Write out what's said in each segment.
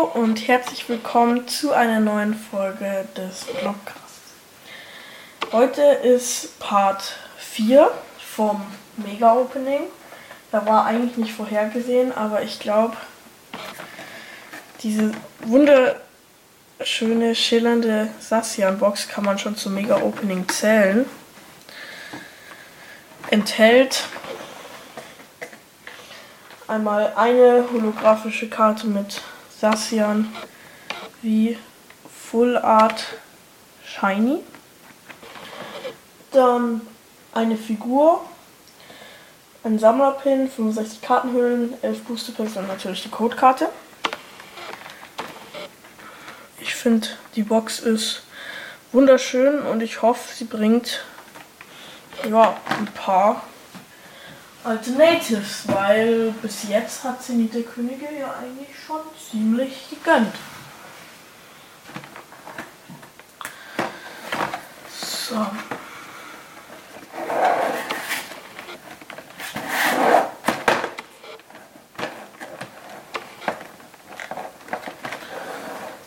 und herzlich willkommen zu einer neuen Folge des Vlogcasts. Heute ist Part 4 vom Mega Opening. Da war eigentlich nicht vorhergesehen, aber ich glaube, diese wunderschöne, schillernde Sassian-Box kann man schon zum Mega Opening zählen. Enthält einmal eine holographische Karte mit Sassian wie Full Art Shiny. Dann eine Figur, ein Sammlerpin, 65 Kartenhüllen, 11 Booster Packs und natürlich die Codekarte. Ich finde, die Box ist wunderschön und ich hoffe, sie bringt ja, ein paar Alternatives, weil bis jetzt hat Zenit der Könige ja eigentlich schon ziemlich gegönnt. So.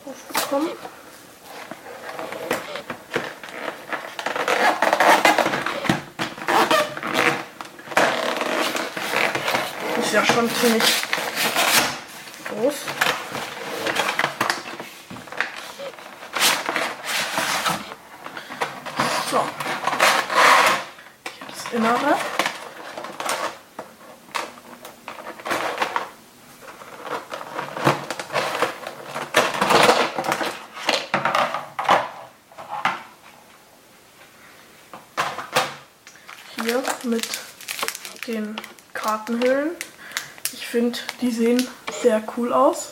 Aufbekommen. Ja schon ziemlich groß. So. Hier das Innere. Hier mit den Kartenhüllen. Finde, die sehen sehr cool aus.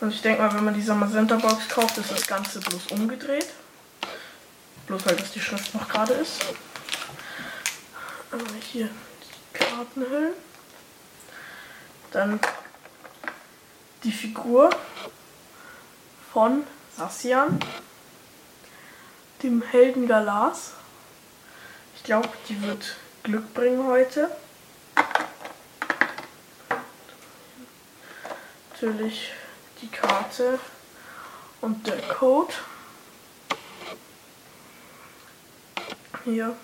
Und ich denke mal, wenn man die Center Box kauft, ist das Ganze bloß umgedreht. Bloß halt, dass die Schrift noch gerade ist. Aber hier die Kartenhüllen. Dann die Figur von Sassian, dem Helden Galas. Ich glaube, die wird Glück bringen heute. Natürlich die Karte und der Code. Hier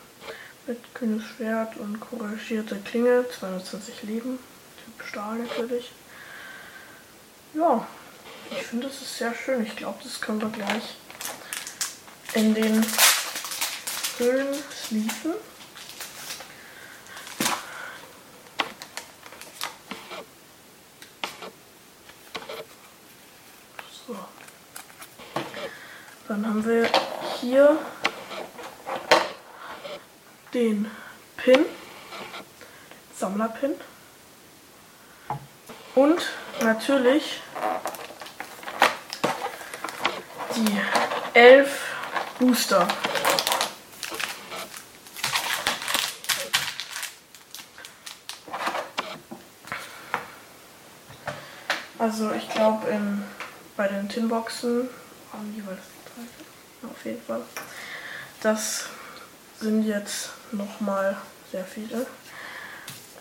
mit grünes Schwert und couragierte Klinge, 220 Leben, Typ Stahl natürlich. Ja, ich finde es ist sehr schön. Ich glaube, das können wir gleich in den Hüllen schließen. So. Dann haben wir hier den Pin, Sammlerpin und natürlich die elf Booster. Also ich glaube bei den Tinboxen haben jeweils drei. Auf jeden Fall. Das sind jetzt nochmal sehr viele.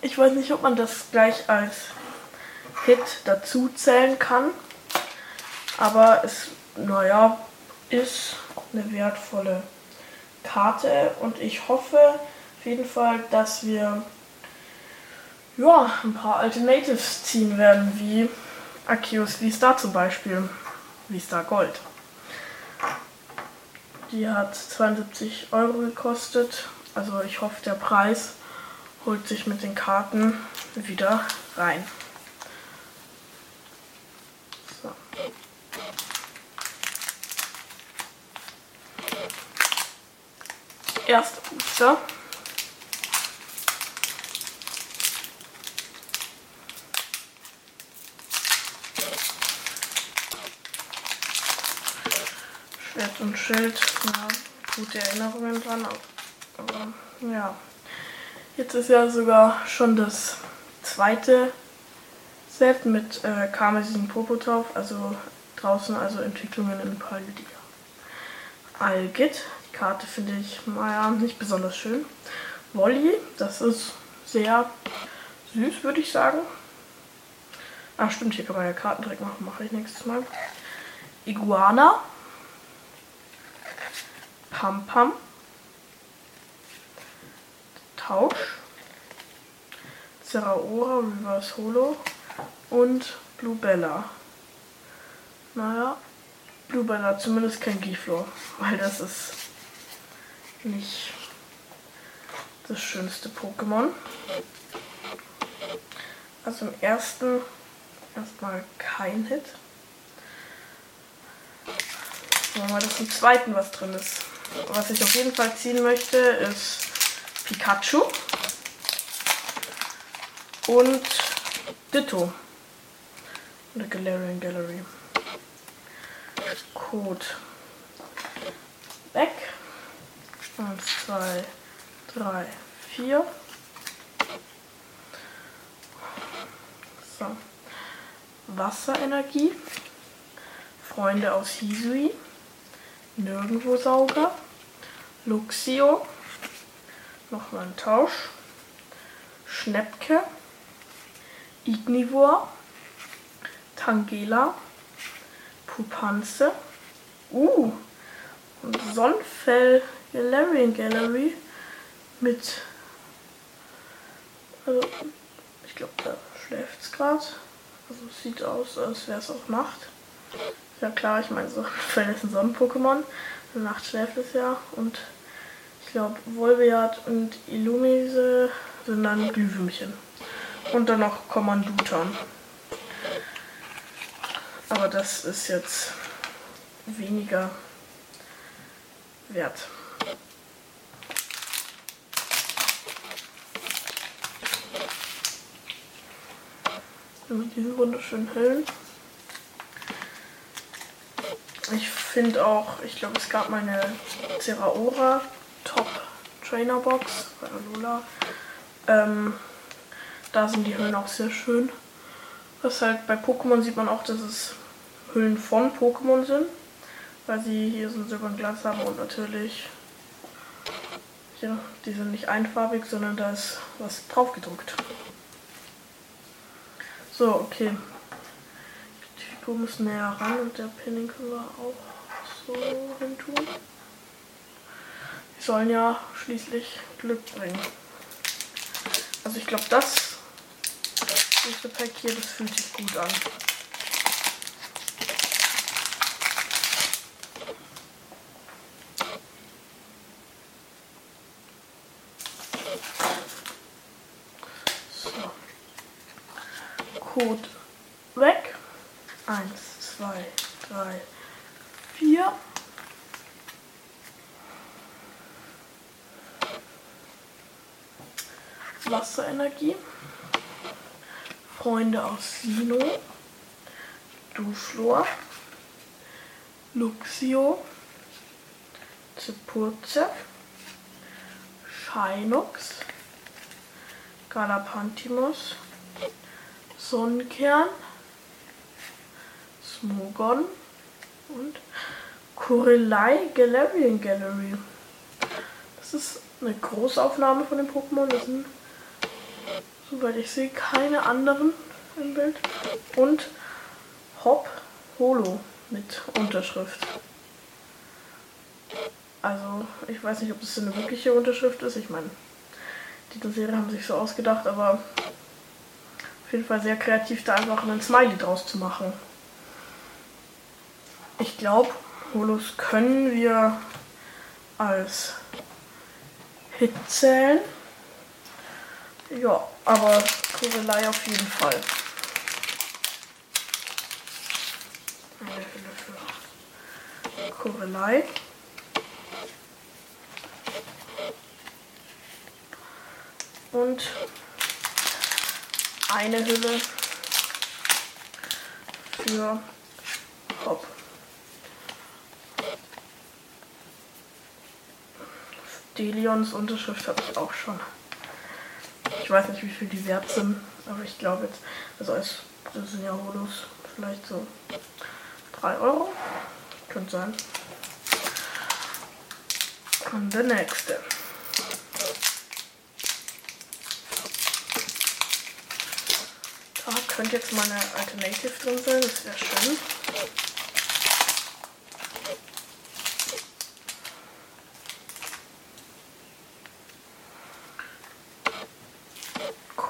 Ich weiß nicht, ob man das gleich als Hit dazu zählen kann. Aber es, naja, ist eine wertvolle Karte und ich hoffe auf jeden Fall, dass wir ja, ein paar Alternatives ziehen werden, wie Arceus V-Star zum Beispiel, V-Star Gold. Die hat 72 Euro gekostet, also ich hoffe der Preis holt sich mit den Karten wieder rein. So. Erster Booster. Schwert und Schild, ja, gute Erinnerungen dran. Aber ja, jetzt ist ja sogar schon das zweite Set mit äh, Karmesin Popotov, also draußen also Entwicklungen in Paludia. Algit, die Karte finde ich, naja, nicht besonders schön. Wolli, das ist sehr süß, würde ich sagen. Ah, stimmt, hier kann man ja Kartentrick machen. Mache ich nächstes Mal. Iguana. Pam Pam. Tausch. Zeraora Reverse Holo. Und Blue Bella. Naja, Blue Bella zumindest kein Giflor, weil das ist nicht das schönste Pokémon. Also im ersten erstmal kein Hit. Schauen wir mal, dass im zweiten was drin ist. Was ich auf jeden Fall ziehen möchte, ist Pikachu und Ditto. Oder Galarian Gallery. Code. Weg. Eins, zwei, drei, vier. So. Wasserenergie. Freunde aus Hisui. Nirgendwo Sauger. Luxio. Nochmal ein Tausch. Schnäppke. Ignivor. Tangela. Pupanze. Uh. Und Sonnenfell Galarian Gallery mit. Also, ich glaube, da schläft es gerade. Also, sieht aus, als wäre es auch Nacht. Ja, klar, ich meine, Sonnenfell ist ein Sonnen-Pokémon. Nacht schläft es ja. Und ich glaube, Volbeat und Illumise sind dann Glühwürmchen. Und dann noch Kommandutan. Aber das ist jetzt weniger wert. Mit diesen wunderschönen Hüllen. Ich finde auch, ich glaube, es gab meine Zeraora Top Trainer Box bei Alola. Ähm, da sind die Hüllen auch sehr schön. Was halt bei Pokémon sieht man auch, dass es Hüllen von Pokémon sind, weil sie hier so ein silbernen Glas haben und natürlich, ja, die sind nicht einfarbig, sondern da ist was drauf gedruckt. So, okay. Die Figur muss näher ran und der Pinning können wir auch so hin tun. Die sollen ja schließlich Glück bringen. Also ich glaube, das nächste Pack hier, das fühlt sich gut an. Code weg. Eins, zwei, drei, vier. Wasserenergie. Freunde aus Sino. Duschlor. Luxio. Zepurze. Shinox. Galapantimus. Sonnenkern, Smogon und Corelei Galarian Gallery. Das ist eine Großaufnahme von den Pokémon. Das sind, soweit ich sehe, keine anderen im Bild. Und Hop Holo mit Unterschrift. Also, ich weiß nicht, ob das eine wirkliche Unterschrift ist. Ich meine, die Serie haben sich so ausgedacht, aber auf jeden Fall sehr kreativ, da einfach einen Smiley draus zu machen. Ich glaube, Holos können wir als Hit zählen. Ja, aber Kurelei auf jeden Fall. Kurelei. Und eine Hülle für Hop. Delions Unterschrift habe ich auch schon. Ich weiß nicht, wie viel die wert sind, aber ich glaube jetzt, also als das sind ja Holos, vielleicht so 3 Euro. Könnte sein. Und der nächste. könnte jetzt mal eine Alternative drin sein, das wäre schön.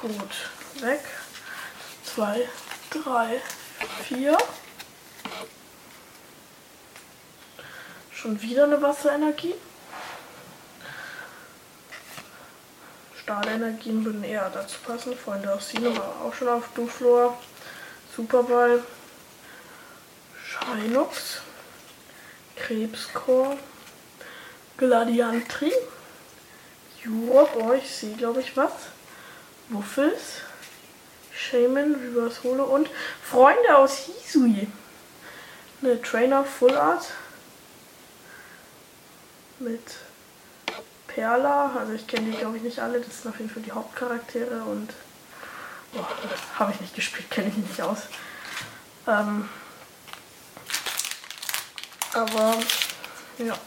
Gut, weg. Zwei, drei, vier. Schon wieder eine Wasserenergie. Stahlenergien würden eher dazu passen. Freunde aus Sino war auch schon auf Duflor. Superball. Shinox. Krebscore. Gladiantri. Jurok. Oh, ich sehe, glaube ich, was. Wuffels. Shaman, Reverse Holo und Freunde aus Hisui. Eine Trainer Full Art mit Perla. Also ich kenne die glaube ich nicht alle. Das sind auf jeden Fall die Hauptcharaktere und habe ich nicht gespielt, kenne ich nicht aus. Ähm, aber ja,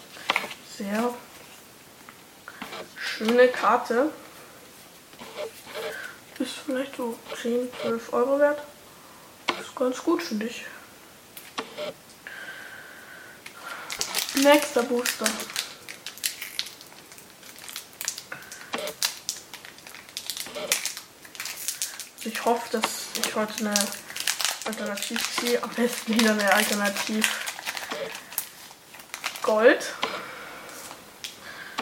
sehr schöne Karte. Ist vielleicht so 10, 12 Euro wert. Ist ganz gut, finde ich. Nächster Booster. Ich hoffe, dass ich heute eine Alternativ ziehe. Am besten wieder eine Alternativ Gold.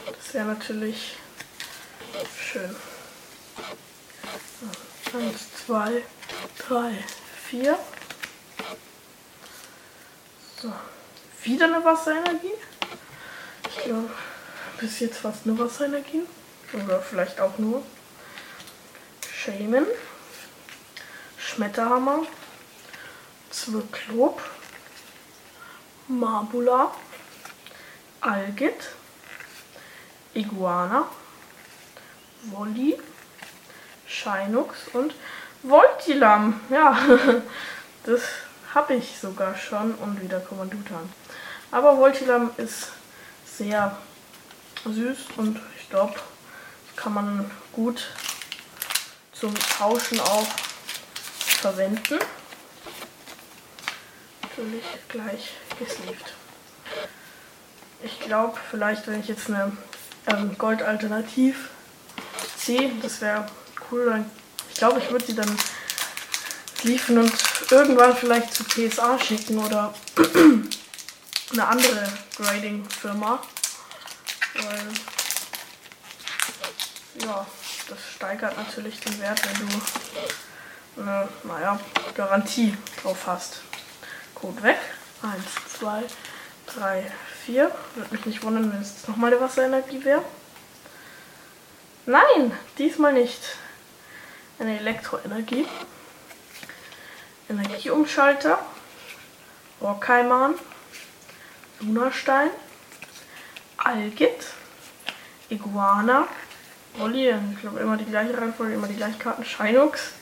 Das wäre natürlich schön. Eins, zwei, drei, vier. So. Wieder eine Wasserenergie. Ich glaube, bis jetzt fast nur Wasserenergien. Oder vielleicht auch nur. Shaman. Schmetterhammer, Zwyklop, Marbula, Algit, Iguana, Wolli, Shinux und Voltilam. Ja, das habe ich sogar schon und wieder Kommandutan. Aber Voltilam ist sehr süß und ich glaube, kann man gut zum Tauschen auch verwenden. Natürlich gleich gesleeved. Ich glaube, vielleicht, wenn ich jetzt eine ähm, Gold-Alternativ ziehe, das wäre cool. Ich glaube, ich würde sie dann liefen und irgendwann vielleicht zu PSA schicken oder eine andere Grading-Firma. Weil, ja, das steigert natürlich den Wert, wenn du eine, naja, Garantie drauf hast. Code weg. 1, 2, 3, 4. Würde mich nicht wundern, wenn es nochmal eine Wasserenergie wäre. Nein, diesmal nicht. Eine Elektroenergie. Energieumschalter. Orkaiman. Lunastein. Algit. Iguana. Olli, ich glaube immer die gleiche Reihenfolge, immer die gleichen Karten. Shinux.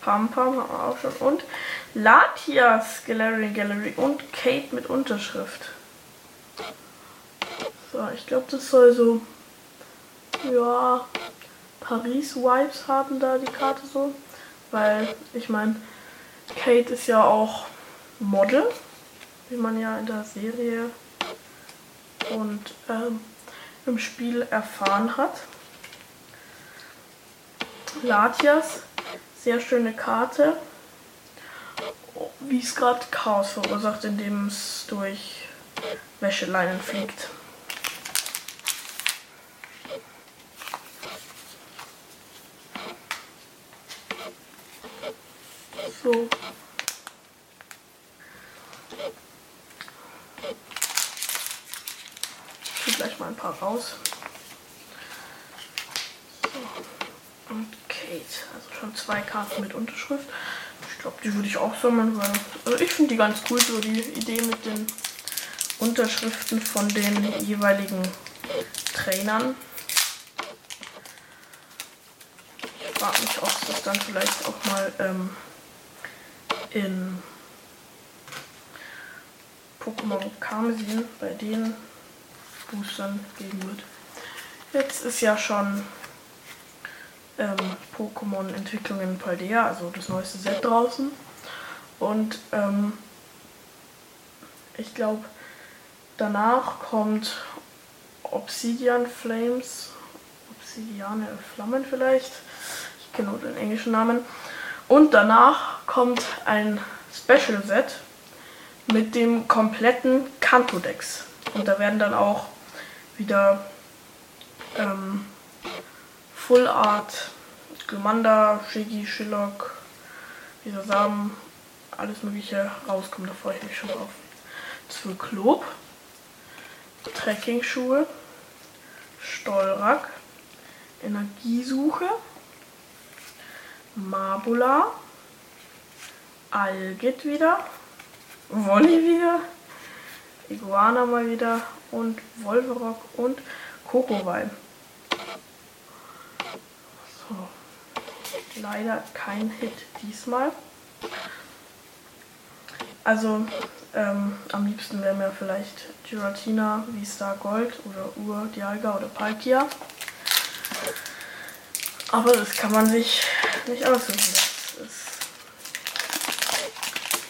Pam Pam haben wir auch schon. Und Latias Gallery Gallery und Kate mit Unterschrift. So, ich glaube, das soll so, ja, Paris-Vibes haben da die Karte so. Weil, ich meine, Kate ist ja auch Model, wie man ja in der Serie und ähm, im Spiel erfahren hat. Latias sehr schöne Karte. Wie es gerade Chaos verursacht, indem es durch Wäscheleinen fliegt. So. Ich ziehe gleich mal ein paar raus. Kate. Also schon zwei Karten mit Unterschrift. Ich glaube, die würde ich auch sammeln, weil also ich finde die ganz cool, so die Idee mit den Unterschriften von den jeweiligen Trainern. Ich frage mich, ob das dann vielleicht auch mal ähm, in Pokémon Karmesin bei den Boostern geben wird. Jetzt ist ja schon ähm, Pokémon-Entwicklung in Paldea, also das neueste Set draußen. Und ähm, ich glaube, danach kommt Obsidian Flames, Obsidiane Flammen vielleicht. Ich kenne nur den englischen Namen. Und danach kommt ein Special Set mit dem kompletten Kanto-Dex. Und da werden dann auch wieder ähm, Full Art, Glumanda, Shiggy, Shillock, dieser Samen, alles mögliche rauskommen. Da freue ich mich schon drauf. Zwicklob, Trekking-Schuhe, Stolrak, Energiesuche, Marbula, Algit wieder, Wolli wieder, Iguana mal wieder und Wolverock und Kokowai. So. Leider kein Hit diesmal. Also ähm, am liebsten wäre mir vielleicht Giratina, V-Star Gold oder Ur, Dialga oder Palkia. Aber das kann man sich nicht aussuchen. Das ist,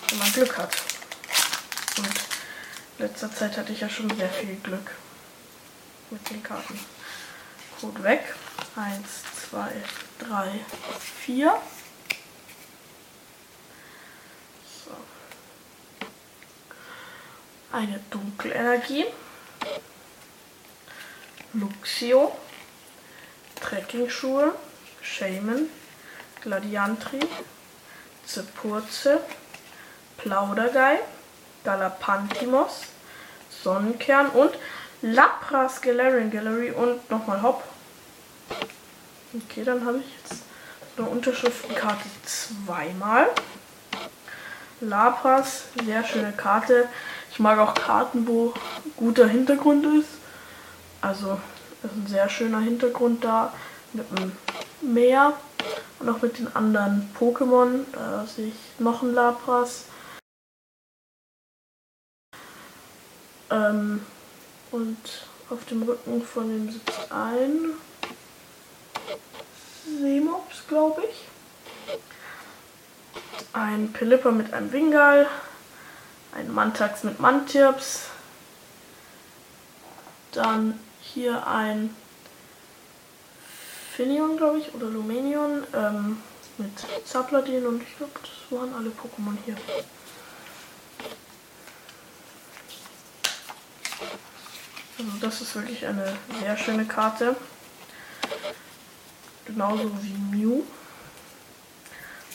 wenn man Glück hat. Und in letzter Zeit hatte ich ja schon sehr viel Glück mit den Karten. Code weg. 1, 2, 3, 4. eine Dunkelenergie, Luxio, Trekkingschuhe, Shaman, Gladiantri, Zepurze, Plaudergei, Galapantimos, Sonnenkern und Lapras Galarian Gallery und nochmal Hopp. Okay, dann habe ich jetzt eine Unterschriftenkarte zweimal. Lapras, sehr schöne Karte. Ich mag auch Karten, wo guter Hintergrund ist. Also ist ein sehr schöner Hintergrund da mit dem Meer und auch mit den anderen Pokémon. Da sehe ich noch ein Lapras. Ähm, und auf dem Rücken von dem sitzt ein Seemops, glaube ich. Ein Pilipper mit einem Wingal, ein Mantax mit Mantirps, dann hier ein Finion, glaube ich, oder Lumenion ähm, mit Zapladin und ich glaube, das waren alle Pokémon hier. Also das ist wirklich eine sehr schöne Karte. Genauso wie Mew.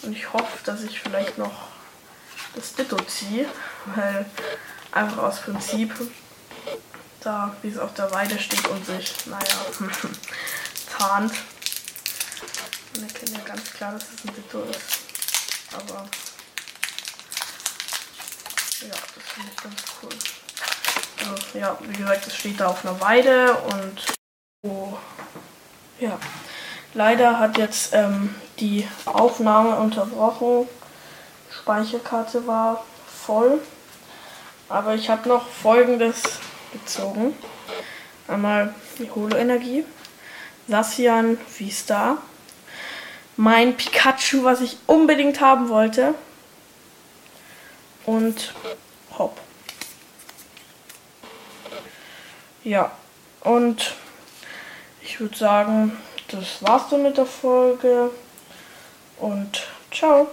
Und ich hoffe, dass ich vielleicht noch das Ditto ziehe, weil einfach aus Prinzip da, wie es auf der Weide steht und sich, naja, tarnt. Man erkennt ja ganz klar, dass es ein Ditto ist. Aber ja, das finde ich ganz cool. Also, ja, wie gesagt, es steht da auf einer Weide und oh, ja. Leider hat jetzt ähm, die Aufnahme unterbrochen. Speicherkarte war voll. Aber ich habe noch folgendes gezogen. Einmal die Holo-Energie. Sassian V-Star. Mein Pikachu, was ich unbedingt haben wollte. Und Hopp. Ja, und ich würde sagen, das war's dann mit der Folge und ciao.